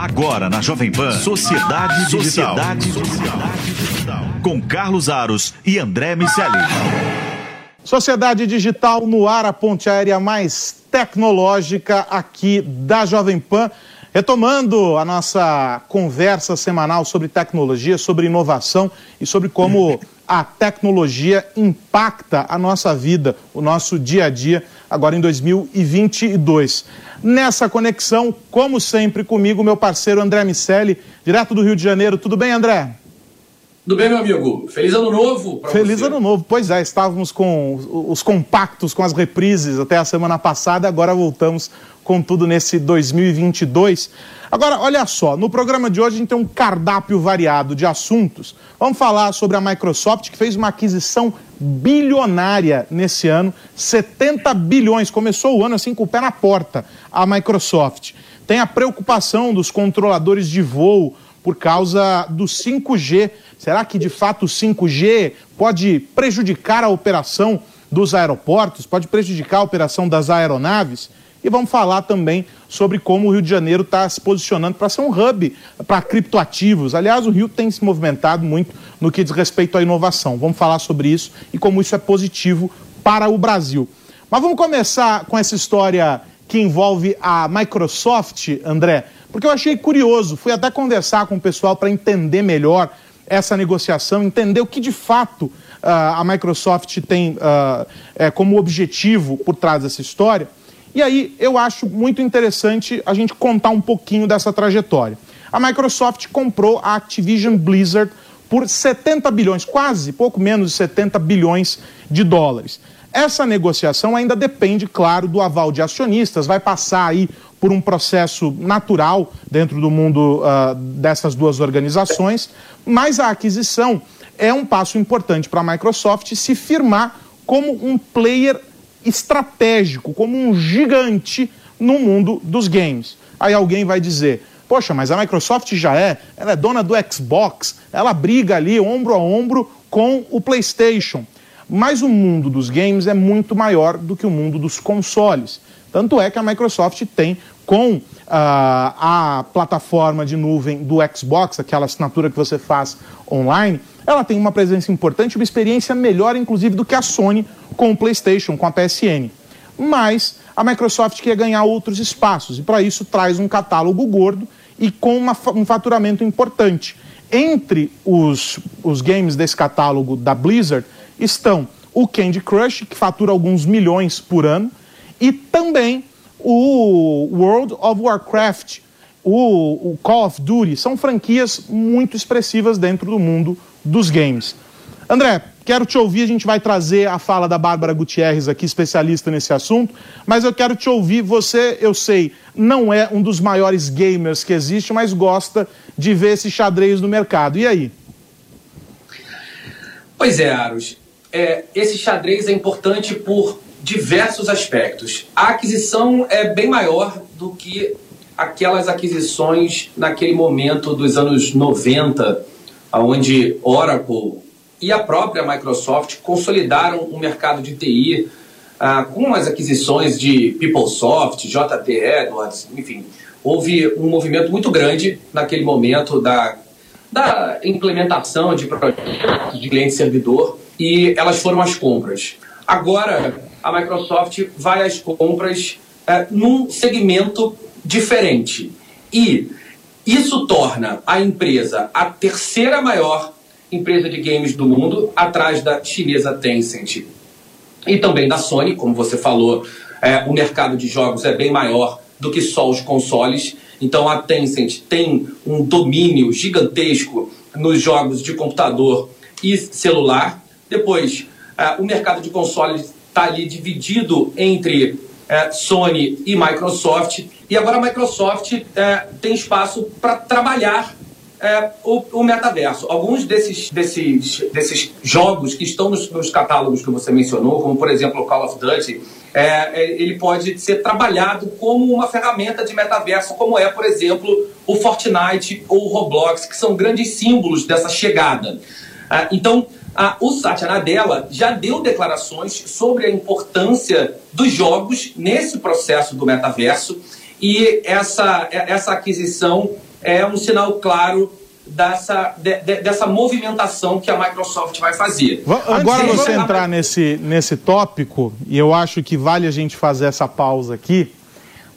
Agora na Jovem Pan, Sociedade Digital. Sociedade Digital. Com Carlos Aros e André Miceli. Sociedade Digital no ar, a ponte aérea mais tecnológica aqui da Jovem Pan. Retomando a nossa conversa semanal sobre tecnologia, sobre inovação e sobre como a tecnologia impacta a nossa vida, o nosso dia a dia, agora em 2022. Nessa conexão, como sempre, comigo, meu parceiro André Miceli, direto do Rio de Janeiro. Tudo bem, André? Tudo bem, meu amigo? Feliz ano novo Feliz você. ano novo. Pois é, estávamos com os compactos, com as reprises até a semana passada, agora voltamos com tudo nesse 2022. Agora, olha só, no programa de hoje a gente tem um cardápio variado de assuntos. Vamos falar sobre a Microsoft, que fez uma aquisição bilionária nesse ano, 70 bilhões. Começou o ano assim com o pé na porta, a Microsoft. Tem a preocupação dos controladores de voo por causa do 5G. Será que de fato o 5G pode prejudicar a operação dos aeroportos, pode prejudicar a operação das aeronaves? E vamos falar também sobre como o Rio de Janeiro está se posicionando para ser um hub para criptoativos. Aliás, o Rio tem se movimentado muito no que diz respeito à inovação. Vamos falar sobre isso e como isso é positivo para o Brasil. Mas vamos começar com essa história que envolve a Microsoft, André, porque eu achei curioso. Fui até conversar com o pessoal para entender melhor essa negociação, entender o que de fato uh, a Microsoft tem uh, é, como objetivo por trás dessa história. E aí eu acho muito interessante a gente contar um pouquinho dessa trajetória. A Microsoft comprou a Activision Blizzard por 70 bilhões, quase pouco menos de 70 bilhões de dólares. Essa negociação ainda depende, claro, do aval de acionistas, vai passar aí por um processo natural dentro do mundo uh, dessas duas organizações, mas a aquisição é um passo importante para a Microsoft se firmar como um player estratégico, como um gigante no mundo dos games. Aí alguém vai dizer: Poxa, mas a Microsoft já é, ela é dona do Xbox, ela briga ali ombro a ombro com o PlayStation. Mas o mundo dos games é muito maior do que o mundo dos consoles. Tanto é que a Microsoft tem com uh, a plataforma de nuvem do Xbox, aquela assinatura que você faz online, ela tem uma presença importante, uma experiência melhor, inclusive, do que a Sony com o PlayStation, com a PSN. Mas a Microsoft quer ganhar outros espaços e, para isso, traz um catálogo gordo e com uma, um faturamento importante. Entre os, os games desse catálogo da Blizzard estão o Candy Crush, que fatura alguns milhões por ano, e também o World of Warcraft, o, Call of Duty, são franquias muito expressivas dentro do mundo dos games. André, quero te ouvir, a gente vai trazer a fala da Bárbara Gutierrez aqui, especialista nesse assunto, mas eu quero te ouvir, você, eu sei, não é um dos maiores gamers que existe, mas gosta de ver esse xadrez no mercado. E aí? Pois é, Aros. É, esse xadrez é importante por diversos aspectos. A aquisição é bem maior do que aquelas aquisições naquele momento dos anos 90, onde Oracle e a própria Microsoft consolidaram o mercado de TI ah, com as aquisições de PeopleSoft, JT Edwards, enfim. Houve um movimento muito grande naquele momento da, da implementação de projetos de cliente-servidor e elas foram as compras. Agora, a Microsoft vai às compras é, num segmento diferente. E isso torna a empresa a terceira maior empresa de games do mundo, atrás da chinesa Tencent e também da Sony, como você falou, é, o mercado de jogos é bem maior do que só os consoles. Então a Tencent tem um domínio gigantesco nos jogos de computador e celular. Depois, é, o mercado de consoles está ali dividido entre é, Sony e Microsoft. E agora a Microsoft é, tem espaço para trabalhar o, o, metaverso. Alguns desses, desses, desses jogos que estão nos, nos, catálogos que você mencionou, como por exemplo o Call of Duty, é, ele pode ser trabalhado como uma ferramenta de metaverso, como é, por exemplo, o Fortnite ou o Roblox, que são grandes símbolos dessa chegada. É, então, a, o Satya Nadella já deu declarações sobre a importância dos jogos nesse processo do metaverso e essa, essa aquisição é um sinal claro dessa, de, de, dessa movimentação que a Microsoft vai fazer. Agora você entrar nesse, nesse tópico, e eu acho que vale a gente fazer essa pausa aqui,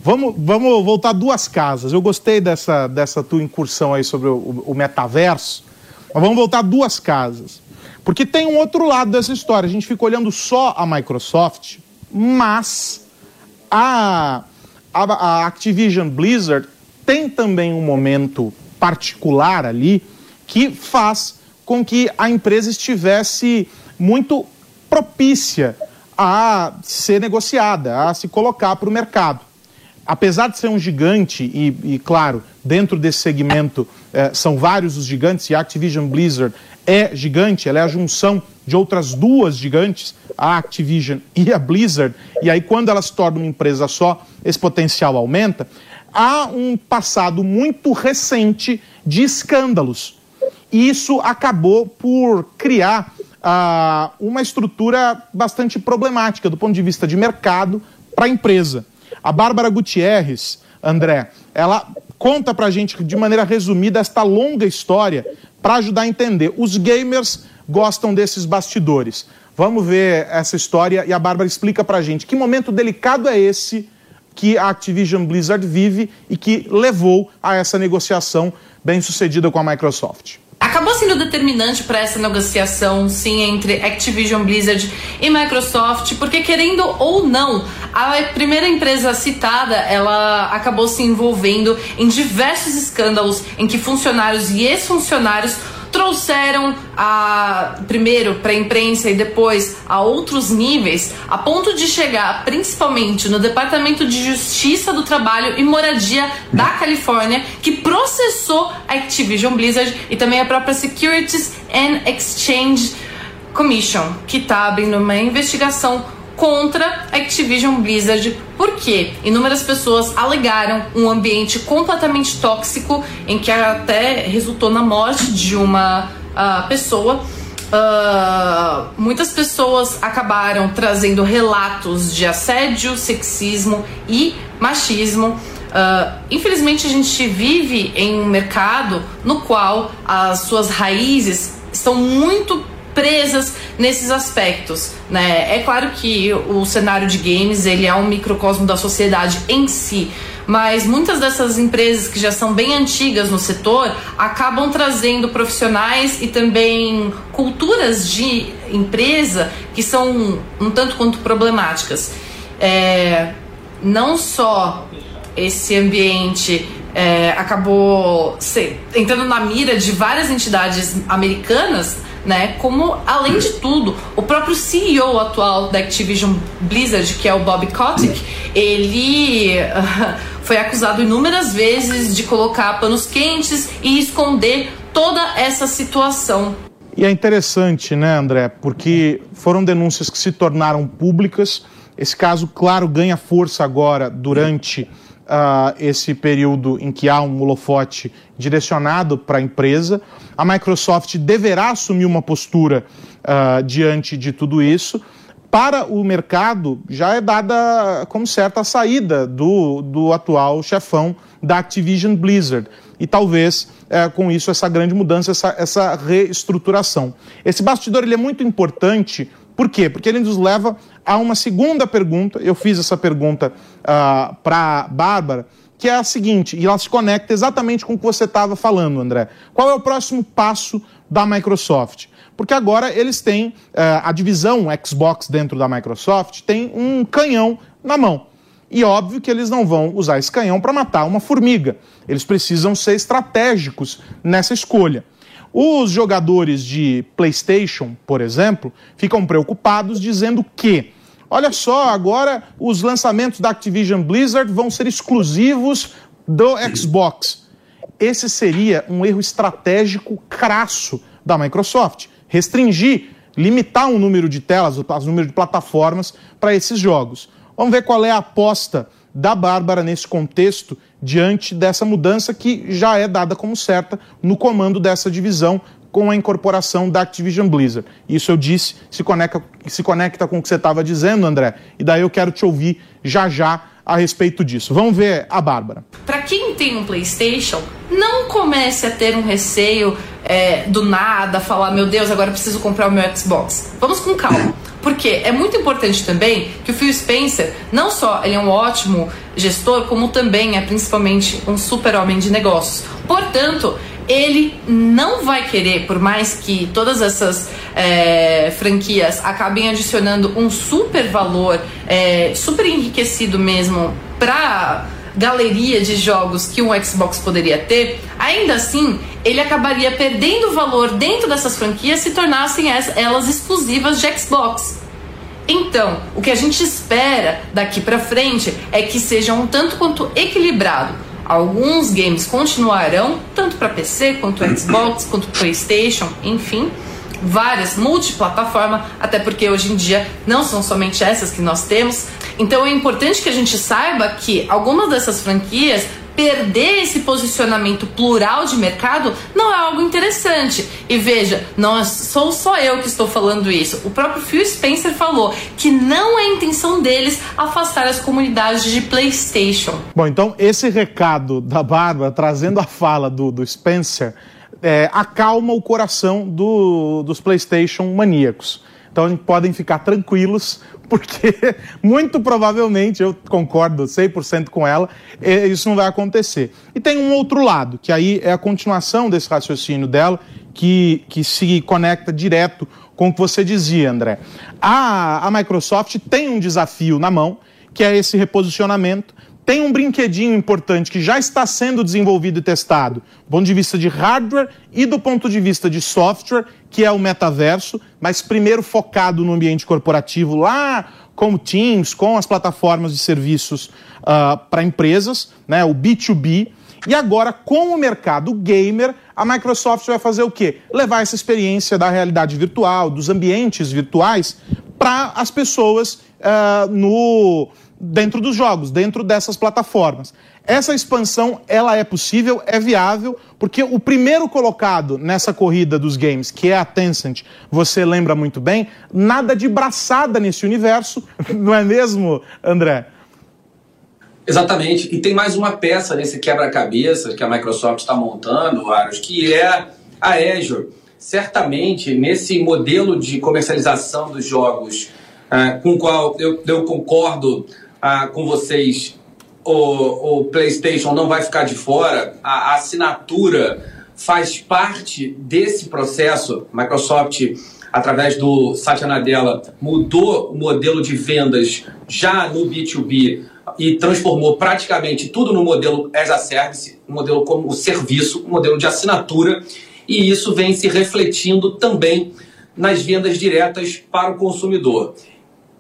vamos, vamos voltar duas casas. Eu gostei dessa, dessa tua incursão aí sobre o, o metaverso, mas vamos voltar duas casas. Porque tem um outro lado dessa história. A gente fica olhando só a Microsoft, mas a, a, a Activision Blizzard tem também um momento particular ali que faz com que a empresa estivesse muito propícia a ser negociada, a se colocar para o mercado. Apesar de ser um gigante, e, e claro, dentro desse segmento eh, são vários os gigantes, e a Activision Blizzard é gigante, ela é a junção de outras duas gigantes, a Activision e a Blizzard, e aí quando ela se torna uma empresa só, esse potencial aumenta há um passado muito recente de escândalos. E isso acabou por criar uh, uma estrutura bastante problemática do ponto de vista de mercado para a empresa. A Bárbara Gutierrez, André, ela conta para a gente de maneira resumida esta longa história para ajudar a entender. Os gamers gostam desses bastidores. Vamos ver essa história e a Bárbara explica para a gente que momento delicado é esse que a Activision Blizzard vive e que levou a essa negociação bem sucedida com a Microsoft. Acabou sendo determinante para essa negociação, sim, entre Activision Blizzard e Microsoft, porque querendo ou não, a primeira empresa citada, ela acabou se envolvendo em diversos escândalos em que funcionários e ex-funcionários trouxeram a primeiro para a imprensa e depois a outros níveis, a ponto de chegar principalmente no Departamento de Justiça do Trabalho e Moradia da Califórnia, que processou a Activision Blizzard e também a própria Securities and Exchange Commission, que está abrindo uma investigação contra Activision Blizzard, porque inúmeras pessoas alegaram um ambiente completamente tóxico em que até resultou na morte de uma uh, pessoa. Uh, muitas pessoas acabaram trazendo relatos de assédio, sexismo e machismo. Uh, infelizmente, a gente vive em um mercado no qual as suas raízes estão muito presas nesses aspectos, né? É claro que o cenário de games ele é um microcosmo da sociedade em si, mas muitas dessas empresas que já são bem antigas no setor acabam trazendo profissionais e também culturas de empresa que são um tanto quanto problemáticas. É, não só esse ambiente é, acabou entrando na mira de várias entidades americanas né? Como, além de tudo, o próprio CEO atual da Activision Blizzard, que é o Bob Kotick, ele foi acusado inúmeras vezes de colocar panos quentes e esconder toda essa situação. E é interessante, né, André, porque foram denúncias que se tornaram públicas. Esse caso, claro, ganha força agora durante uh, esse período em que há um holofote direcionado para a empresa. A Microsoft deverá assumir uma postura uh, diante de tudo isso. Para o mercado, já é dada como certa a saída do, do atual chefão da Activision Blizzard. E talvez é, com isso essa grande mudança, essa, essa reestruturação. Esse bastidor ele é muito importante por quê? Porque ele nos leva a uma segunda pergunta. Eu fiz essa pergunta uh, ah, para Bárbara, que é a seguinte, e ela se conecta exatamente com o que você estava falando, André. Qual é o próximo passo da Microsoft? Porque agora eles têm, uh, a divisão Xbox dentro da Microsoft tem um canhão na mão. E óbvio que eles não vão usar esse canhão para matar uma formiga. Eles precisam ser estratégicos nessa escolha. Os jogadores de PlayStation, por exemplo, ficam preocupados dizendo que, olha só, agora os lançamentos da Activision Blizzard vão ser exclusivos do Xbox. Esse seria um erro estratégico crasso da Microsoft. Restringir, limitar o número de telas, o número de plataformas para esses jogos. Vamos ver qual é a aposta da Bárbara nesse contexto diante dessa mudança que já é dada como certa no comando dessa divisão com a incorporação da Activision Blizzard. Isso eu disse, se conecta, se conecta com o que você estava dizendo, André, e daí eu quero te ouvir já já a respeito disso. Vamos ver a Bárbara. Para quem tem um PlayStation, não comece a ter um receio é, do nada, falar: meu Deus, agora preciso comprar o meu Xbox. Vamos com calma. Porque é muito importante também que o Phil Spencer, não só ele é um ótimo gestor, como também é principalmente um super homem de negócios. Portanto, ele não vai querer, por mais que todas essas é, franquias acabem adicionando um super valor, é, super enriquecido mesmo para galeria de jogos que um Xbox poderia ter, ainda assim ele acabaria perdendo valor dentro dessas franquias se tornassem elas exclusivas de Xbox. Então, o que a gente espera daqui para frente é que seja um tanto quanto equilibrado Alguns games continuarão, tanto para PC quanto Xbox, quanto PlayStation, enfim, várias multiplataforma, até porque hoje em dia não são somente essas que nós temos. Então é importante que a gente saiba que algumas dessas franquias perder esse posicionamento plural de mercado não é algo interessante. E veja, não sou só eu que estou falando isso. O próprio Phil Spencer falou que não é intenção deles afastar as comunidades de PlayStation. Bom, então esse recado da Bárbara trazendo a fala do, do Spencer é, acalma o coração do, dos PlayStation maníacos. Então podem ficar tranquilos, porque muito provavelmente, eu concordo 100% com ela, isso não vai acontecer. E tem um outro lado, que aí é a continuação desse raciocínio dela, que, que se conecta direto com o que você dizia, André. A, a Microsoft tem um desafio na mão, que é esse reposicionamento tem um brinquedinho importante que já está sendo desenvolvido e testado, do ponto de vista de hardware e do ponto de vista de software, que é o metaverso, mas primeiro focado no ambiente corporativo, lá com o Teams, com as plataformas de serviços uh, para empresas, né, o B2B. E agora, com o mercado gamer, a Microsoft vai fazer o quê? Levar essa experiência da realidade virtual, dos ambientes virtuais, para as pessoas uh, no dentro dos jogos, dentro dessas plataformas. Essa expansão, ela é possível, é viável, porque o primeiro colocado nessa corrida dos games, que é a Tencent, você lembra muito bem, nada de braçada nesse universo, não é mesmo, André? Exatamente. E tem mais uma peça nesse quebra-cabeça que a Microsoft está montando, Aros, que é a Azure. Certamente, nesse modelo de comercialização dos jogos, uh, com o qual eu, eu concordo ah, com vocês, o, o PlayStation não vai ficar de fora, a, a assinatura faz parte desse processo. Microsoft, através do Satya Nadella, mudou o modelo de vendas já no B2B e transformou praticamente tudo no modelo as a service, um modelo como serviço, um modelo de assinatura, e isso vem se refletindo também nas vendas diretas para o consumidor.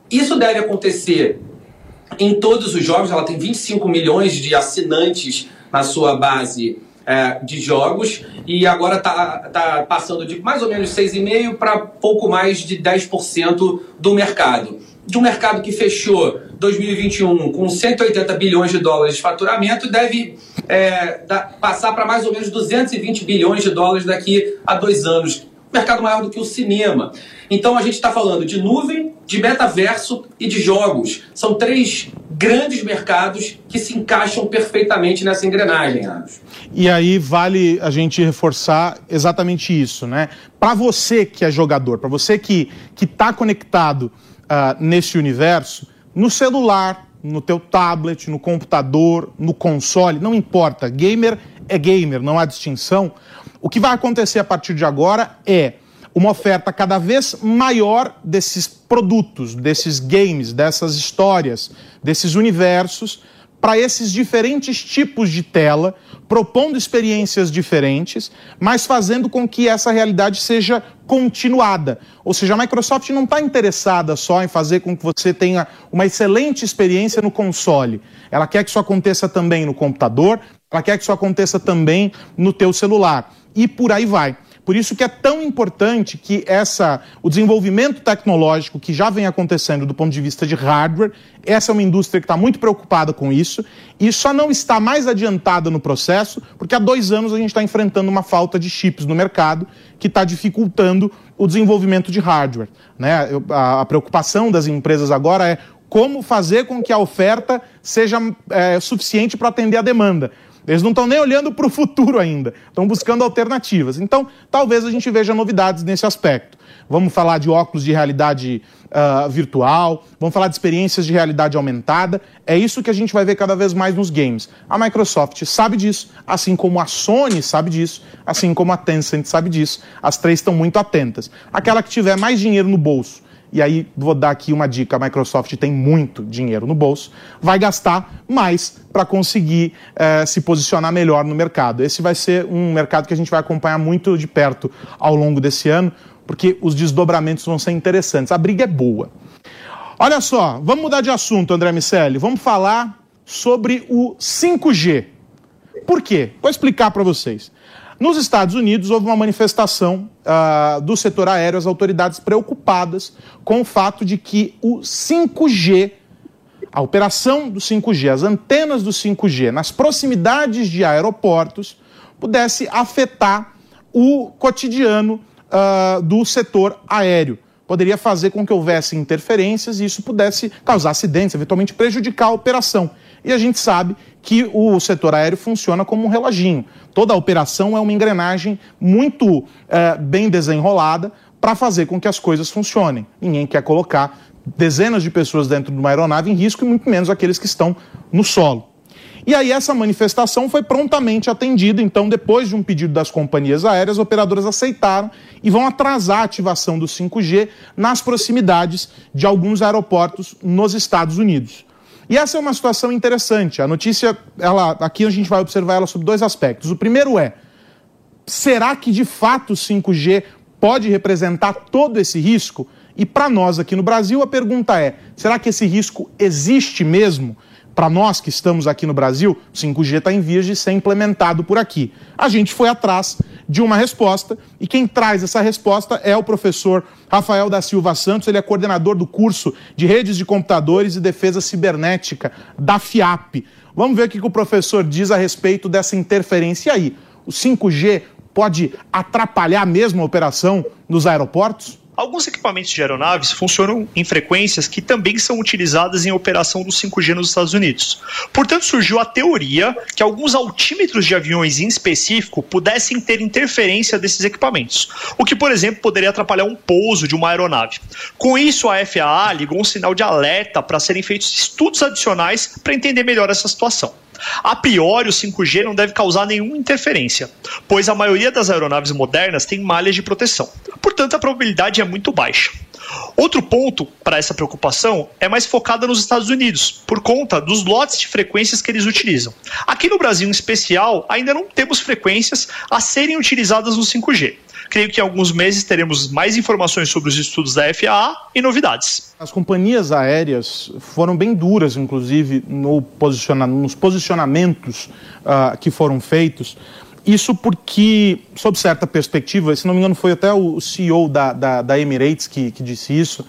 Isso deve acontecer em todos os jogos. Ela tem 25 milhões de assinantes na sua base é, de jogos e agora está tá passando de mais ou menos 6,5% para pouco mais de 10% do mercado. De um mercado que fechou 2021 com 180 bilhões de dólares de faturamento, deve é, da, passar para mais ou menos 220 bilhões de dólares daqui a dois anos. Mercado maior do que o cinema. Então a gente está falando de nuvem, de metaverso e de jogos. São três grandes mercados que se encaixam perfeitamente nessa engrenagem. E aí vale a gente reforçar exatamente isso, né? Para você que é jogador, para você que está conectado uh, nesse universo, no celular, no teu tablet, no computador, no console, não importa. Gamer é gamer, não há distinção. O que vai acontecer a partir de agora é uma oferta cada vez maior desses produtos, desses games, dessas histórias, desses universos, para esses diferentes tipos de tela, propondo experiências diferentes, mas fazendo com que essa realidade seja continuada. Ou seja, a Microsoft não está interessada só em fazer com que você tenha uma excelente experiência no console. Ela quer que isso aconteça também no computador, ela quer que isso aconteça também no teu celular. E por aí vai. Por isso que é tão importante que essa, o desenvolvimento tecnológico que já vem acontecendo do ponto de vista de hardware, essa é uma indústria que está muito preocupada com isso e só não está mais adiantada no processo porque há dois anos a gente está enfrentando uma falta de chips no mercado que está dificultando o desenvolvimento de hardware. Né? A, a preocupação das empresas agora é como fazer com que a oferta seja é, suficiente para atender a demanda. Eles não estão nem olhando para o futuro ainda, estão buscando alternativas. Então, talvez a gente veja novidades nesse aspecto. Vamos falar de óculos de realidade uh, virtual, vamos falar de experiências de realidade aumentada. É isso que a gente vai ver cada vez mais nos games. A Microsoft sabe disso, assim como a Sony sabe disso, assim como a Tencent sabe disso. As três estão muito atentas. Aquela que tiver mais dinheiro no bolso e aí vou dar aqui uma dica: a Microsoft tem muito dinheiro no bolso, vai gastar mais para conseguir eh, se posicionar melhor no mercado. Esse vai ser um mercado que a gente vai acompanhar muito de perto ao longo desse ano, porque os desdobramentos vão ser interessantes. A briga é boa. Olha só, vamos mudar de assunto, André Miceli. Vamos falar sobre o 5G. Por quê? Vou explicar para vocês. Nos Estados Unidos, houve uma manifestação uh, do setor aéreo, as autoridades preocupadas com o fato de que o 5G, a operação do 5G, as antenas do 5G nas proximidades de aeroportos, pudesse afetar o cotidiano uh, do setor aéreo. Poderia fazer com que houvesse interferências e isso pudesse causar acidentes, eventualmente prejudicar a operação. E a gente sabe que o setor aéreo funciona como um reloginho. Toda a operação é uma engrenagem muito é, bem desenrolada para fazer com que as coisas funcionem. Ninguém quer colocar dezenas de pessoas dentro de uma aeronave em risco e muito menos aqueles que estão no solo. E aí essa manifestação foi prontamente atendida, então depois de um pedido das companhias aéreas, operadoras aceitaram e vão atrasar a ativação do 5G nas proximidades de alguns aeroportos nos Estados Unidos. E essa é uma situação interessante. A notícia, ela, aqui a gente vai observar ela sob dois aspectos. O primeiro é: será que de fato o 5G pode representar todo esse risco? E para nós aqui no Brasil, a pergunta é: será que esse risco existe mesmo? Para nós que estamos aqui no Brasil, o 5G está em vias de ser implementado por aqui. A gente foi atrás de uma resposta e quem traz essa resposta é o professor Rafael da Silva Santos, ele é coordenador do curso de redes de computadores e defesa cibernética da FIAP. Vamos ver o que o professor diz a respeito dessa interferência. E aí, o 5G pode atrapalhar mesmo a operação nos aeroportos? Alguns equipamentos de aeronaves funcionam em frequências que também são utilizadas em operação do 5G nos Estados Unidos. Portanto, surgiu a teoria que alguns altímetros de aviões em específico pudessem ter interferência desses equipamentos, o que, por exemplo, poderia atrapalhar um pouso de uma aeronave. Com isso, a FAA ligou um sinal de alerta para serem feitos estudos adicionais para entender melhor essa situação. A priori, o 5G não deve causar nenhuma interferência, pois a maioria das aeronaves modernas tem malhas de proteção. Portanto, a probabilidade é muito baixa. Outro ponto para essa preocupação é mais focada nos Estados Unidos, por conta dos lotes de frequências que eles utilizam. Aqui no Brasil, em especial, ainda não temos frequências a serem utilizadas no 5G. Creio que em alguns meses teremos mais informações sobre os estudos da FAA e novidades. As companhias aéreas foram bem duras, inclusive, no posiciona nos posicionamentos uh, que foram feitos. Isso porque, sob certa perspectiva, se não me engano, foi até o CEO da, da, da Emirates que, que disse isso.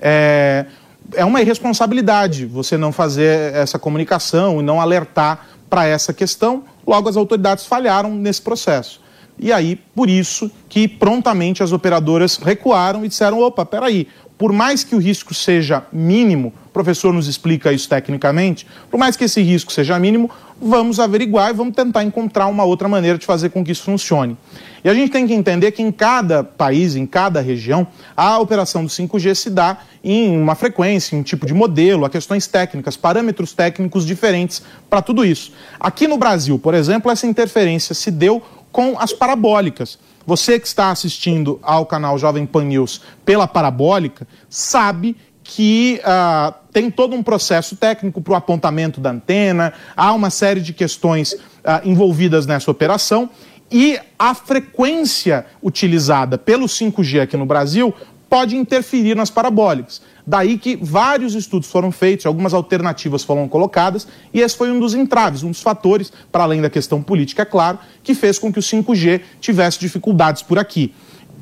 É, é uma irresponsabilidade você não fazer essa comunicação e não alertar para essa questão. Logo, as autoridades falharam nesse processo. E aí, por isso que prontamente as operadoras recuaram e disseram: opa, peraí, por mais que o risco seja mínimo, o professor nos explica isso tecnicamente, por mais que esse risco seja mínimo, vamos averiguar e vamos tentar encontrar uma outra maneira de fazer com que isso funcione. E a gente tem que entender que em cada país, em cada região, a operação do 5G se dá em uma frequência, em um tipo de modelo, a questões técnicas, parâmetros técnicos diferentes para tudo isso. Aqui no Brasil, por exemplo, essa interferência se deu com as parabólicas. Você que está assistindo ao canal Jovem Pan News pela parabólica, sabe que uh, tem todo um processo técnico para o apontamento da antena, há uma série de questões uh, envolvidas nessa operação e a frequência utilizada pelo 5G aqui no Brasil pode interferir nas parabólicas. Daí que vários estudos foram feitos, algumas alternativas foram colocadas, e esse foi um dos entraves, um dos fatores, para além da questão política, é claro, que fez com que o 5G tivesse dificuldades por aqui.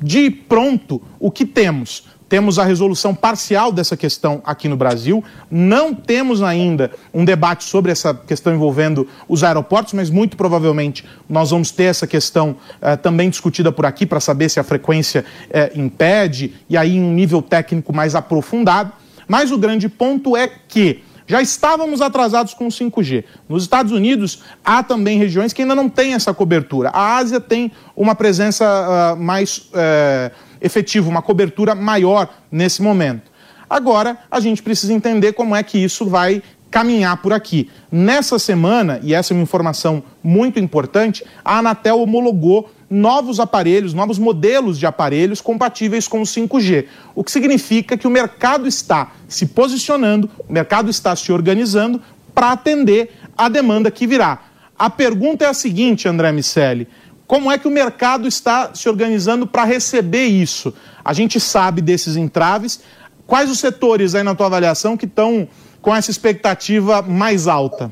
De pronto, o que temos? Temos a resolução parcial dessa questão aqui no Brasil. Não temos ainda um debate sobre essa questão envolvendo os aeroportos, mas muito provavelmente nós vamos ter essa questão eh, também discutida por aqui para saber se a frequência eh, impede, e aí em um nível técnico mais aprofundado. Mas o grande ponto é que já estávamos atrasados com o 5G. Nos Estados Unidos, há também regiões que ainda não têm essa cobertura. A Ásia tem uma presença uh, mais uh, efetiva, uma cobertura maior nesse momento. Agora, a gente precisa entender como é que isso vai caminhar por aqui. Nessa semana, e essa é uma informação muito importante, a Anatel homologou novos aparelhos, novos modelos de aparelhos compatíveis com o 5G. O que significa que o mercado está se posicionando, o mercado está se organizando para atender a demanda que virá. A pergunta é a seguinte, André Miceli: como é que o mercado está se organizando para receber isso? A gente sabe desses entraves. Quais os setores aí na tua avaliação que estão com essa expectativa mais alta?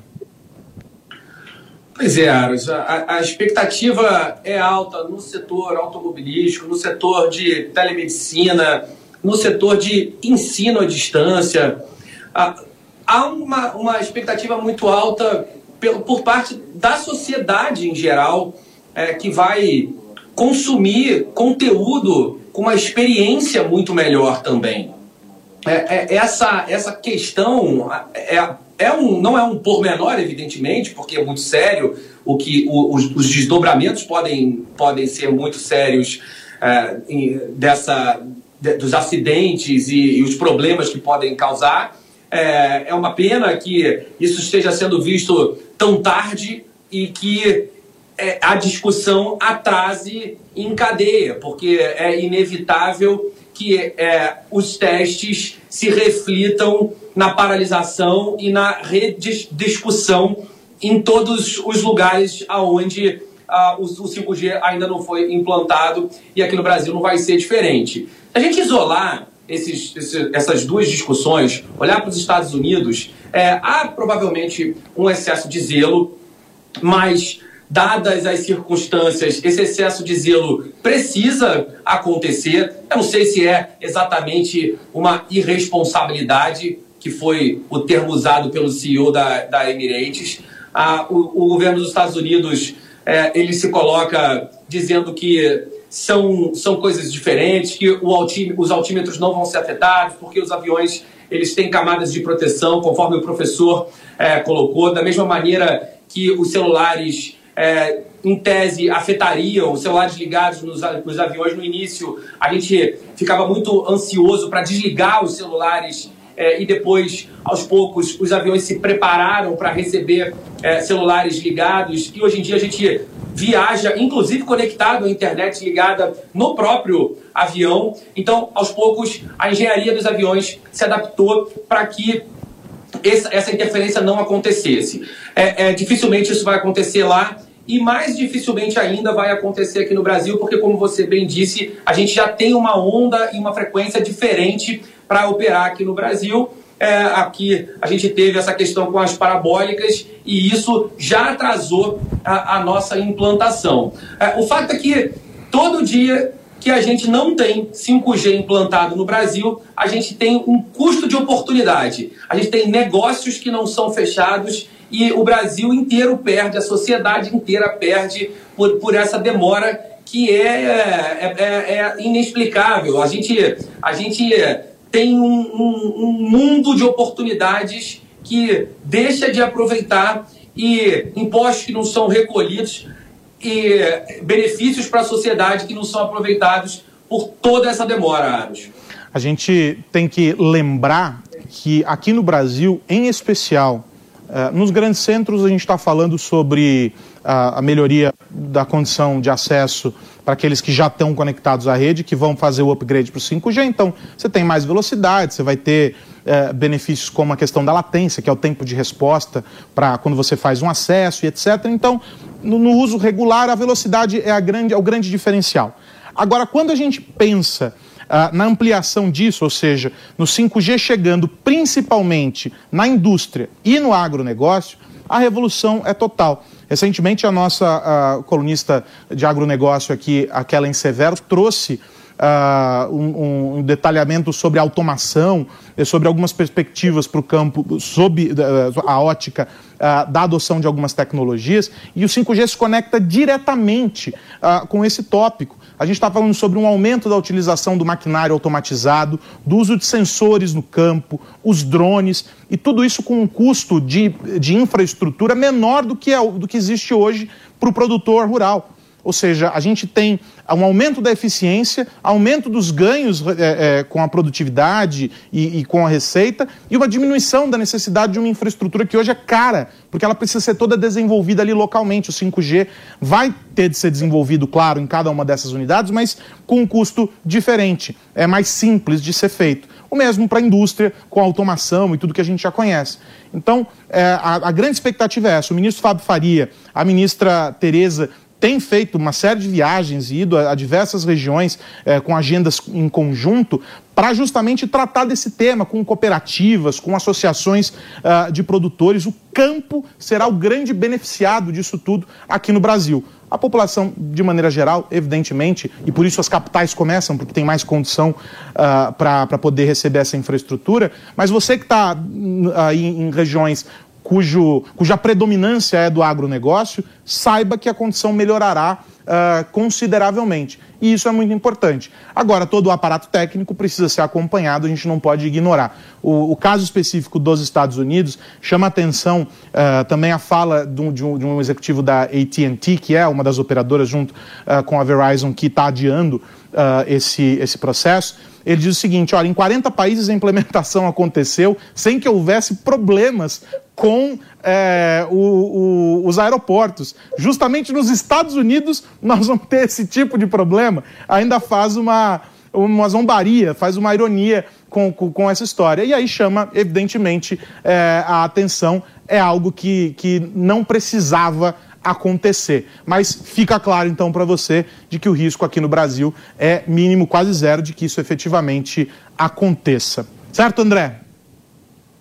Pois é, Aros, a, a, expectativa é alta no setor automobilístico, no setor de telemedicina, no setor de ensino à distância. Há uma, uma expectativa muito alta por parte da sociedade em geral, é, que vai consumir conteúdo com uma experiência muito melhor também. É, é, essa, essa questão é, é um, não é um pormenor, evidentemente, porque é muito sério, o que o, os, os, desdobramentos podem, podem ser muito sérios é, dessa, de, dos acidentes e, e, os problemas que podem causar. É, é uma pena que isso esteja sendo visto tão tarde e que é, a discussão atrase em cadeia, porque é inevitável que é, os testes se reflitam na paralisação e na rediscussão em todos os lugares aonde ah, o, o 5G ainda não foi implantado e aqui no Brasil não vai ser diferente. A gente isolar esses, essas duas discussões, olhar para os Estados Unidos, é, há provavelmente um excesso de zelo, mas dadas as circunstâncias, esse excesso de zelo precisa acontecer. Eu não sei se é exatamente uma irresponsabilidade, que foi o termo usado pelo CEO da, da Emirates. Ah, o, o, governo dos Estados Unidos é, ele se coloca dizendo que são, são coisas diferentes, que os altímetros não vão ser afetados, porque os aviões eles têm camadas de proteção, conforme o professor é, colocou, da mesma maneira que os celulares é, em tese, afetariam celulares ligados nos, nos, aviões. No início, a gente ficava muito ansioso para desligar os celulares é, e depois, aos poucos, os aviões se prepararam para receber é, celulares ligados. E hoje em dia a gente viaja, inclusive conectado à internet ligada no próprio avião. Então, aos poucos, a engenharia dos aviões se adaptou para que essa interferência não acontecesse. É, é, dificilmente isso vai acontecer lá e mais dificilmente ainda vai acontecer aqui no Brasil, porque, como você bem disse, a gente já tem uma onda e uma frequência diferente para operar aqui no Brasil. É, aqui a gente teve essa questão com as parabólicas e isso já atrasou a, a nossa implantação. É, o fato é que todo dia que a gente não tem 5G implantado no Brasil, a gente tem um custo de oportunidade. A gente tem negócios que não são fechados e o Brasil inteiro perde, a sociedade inteira perde por, por essa demora que é, é, é, é inexplicável. A gente, a gente tem um, um, um mundo de oportunidades que deixa de aproveitar e impostos que não são recolhidos e benefícios para a sociedade que não são aproveitados por toda essa demora, Aros. A gente tem que lembrar que aqui no Brasil, em especial, eh, nos grandes centros a gente está falando sobre a, a, melhoria da condição de acesso para aqueles que já estão conectados à rede, que vão fazer o upgrade para o 5G. Então, você tem mais velocidade, você vai ter é, benefícios como a questão da latência, que é o tempo de resposta para quando você faz um acesso e etc. Então, no, no uso regular, a velocidade é, a grande, é o grande diferencial. Agora, quando a gente pensa ah, na ampliação disso, ou seja, no 5G chegando principalmente na indústria e no agronegócio, a revolução é total. Recentemente, a nossa a colunista de agronegócio aqui, a Kellen Severo, trouxe uh, um, um, detalhamento sobre automação, eh, sobre algumas perspectivas para o campo, sob uh, a ótica uh, da adoção de algumas tecnologias, e o 5G se conecta diretamente com esse tópico. A gente está falando sobre um aumento da utilização do maquinário automatizado, do uso de sensores no campo, os drones, e tudo isso com um custo de, de infraestrutura menor do que, é, do que existe hoje para o produtor rural. Ou seja, a gente tem um aumento da eficiência, aumento dos ganhos é, é, com a produtividade e, e, com a receita, e uma diminuição da necessidade de uma infraestrutura que hoje é cara, porque ela precisa ser toda desenvolvida ali localmente. O 5G vai ter de ser desenvolvido, claro, em cada uma dessas unidades, mas com um custo diferente. É mais simples de ser feito. O mesmo para a indústria, com a automação e tudo que a gente já conhece. Então, é, a, a grande expectativa é essa. O ministro Fábio Faria, a ministra Tereza tem feito uma série de viagens e ido a, a diversas regiões eh, com agendas em conjunto para justamente tratar desse tema com cooperativas, com associações uh, de produtores. O campo será o grande beneficiado disso tudo aqui no Brasil. A população, de maneira geral, evidentemente, e por isso as capitais começam, porque tem mais condição uh, para poder receber essa infraestrutura, mas você que está uh, em, em regiões cujo, cuja predominância é do agronegócio, saiba que a condição melhorará uh, consideravelmente. E isso é muito importante. Agora, todo o aparato técnico precisa ser acompanhado, a gente não pode ignorar. O, o caso específico dos Estados Unidos chama atenção uh, também a fala de um, de, um, executivo da AT&T, que é uma das operadoras junto uh, com a Verizon, que está adiando esse, esse processo ele diz o seguinte: olha, em 40 países a implementação aconteceu sem que houvesse problemas com é, o, o, os aeroportos. Justamente nos Estados Unidos nós vamos ter esse tipo de problema. Ainda faz uma, uma zombaria, faz uma ironia com, com, com essa história. E aí chama, evidentemente, é, a atenção. É algo que, que não precisava acontecer. Mas fica claro então para você de que o risco aqui no Brasil é mínimo, quase zero, de que isso efetivamente aconteça. Certo, André?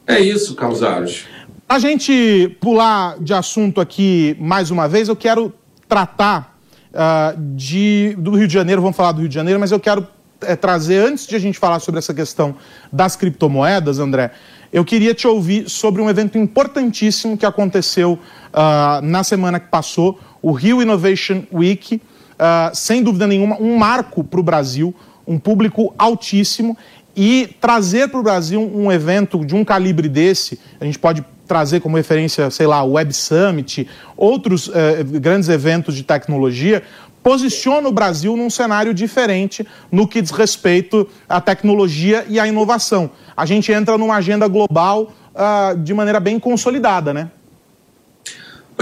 É isso, Carlos Aros. A gente pular de assunto aqui mais uma vez, eu quero tratar uh, de, do Rio de Janeiro, vamos falar do Rio de Janeiro, mas eu quero é, trazer, antes de a gente falar sobre essa questão das criptomoedas, André, eu queria te ouvir sobre um evento importantíssimo que aconteceu uh, na semana que passou, o Rio Innovation Week, uh, sem dúvida nenhuma, um marco para o Brasil, um público altíssimo, e trazer para o Brasil um evento de um calibre desse, a gente pode trazer como referência, sei lá, o Web Summit, outros eh, grandes eventos de tecnologia, posiciona o Brasil num cenário diferente no que diz respeito à tecnologia e à inovação. A gente entra numa agenda global uh, de maneira bem consolidada, né?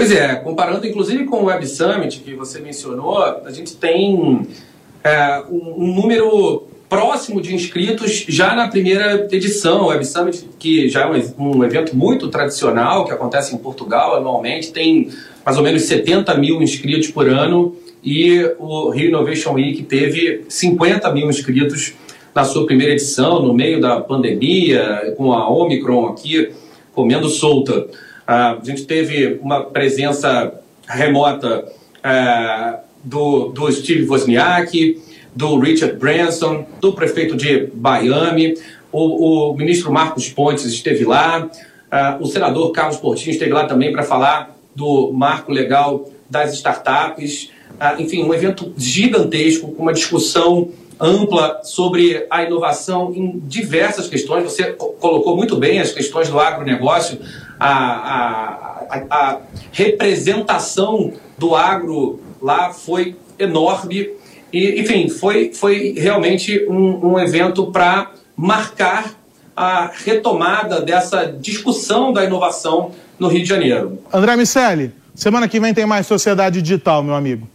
Pois é, comparando inclusive com o Web Summit que você mencionou, a gente tem é, um, um, número próximo de inscritos já na primeira edição. O Web Summit, que já é um, evento muito tradicional, que acontece em Portugal anualmente, tem mais ou menos 70 mil inscritos por ano e o Rio Innovation Week teve 50 mil inscritos na sua primeira edição, no meio da pandemia, com a Omicron aqui comendo solta. A gente teve uma presença remota é, do, do Steve Wozniak, do Richard Branson, do prefeito de Miami, o, o ministro Marcos Pontes esteve lá, o senador Carlos Portinho esteve lá também para falar do marco legal das startups. Ah, enfim, um evento gigantesco, com uma discussão ampla sobre a inovação em diversas questões. Você colocou muito bem as questões do agronegócio, a, a, a representação do agro lá foi enorme. E, enfim, foi, foi realmente um, um evento para marcar a retomada dessa discussão da inovação no Rio de Janeiro. André Miceli, semana que vem tem mais Sociedade Digital, meu amigo.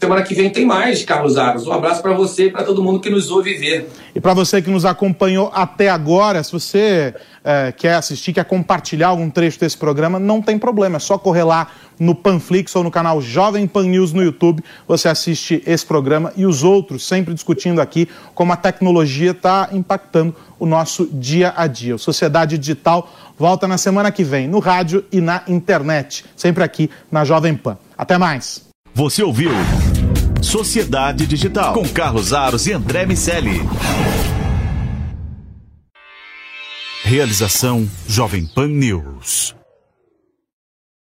Semana que vem tem mais, Carlos Aros. Um abraço para você e para todo mundo que nos ouve ver. E para você que nos acompanhou até agora, se você é, quer assistir, quer compartilhar algum trecho desse programa, não tem problema. É só correr lá no Panflix ou no canal Jovem Pan News no YouTube. Você assiste esse programa e os outros, sempre discutindo aqui como a tecnologia está impactando o nosso dia a dia. O Sociedade Digital volta na semana que vem, no rádio e na internet. Sempre aqui na Jovem Pan. Até mais. Você ouviu? Sociedade Digital, com Carlos Aros e André Miceli. Realização Jovem Pan News.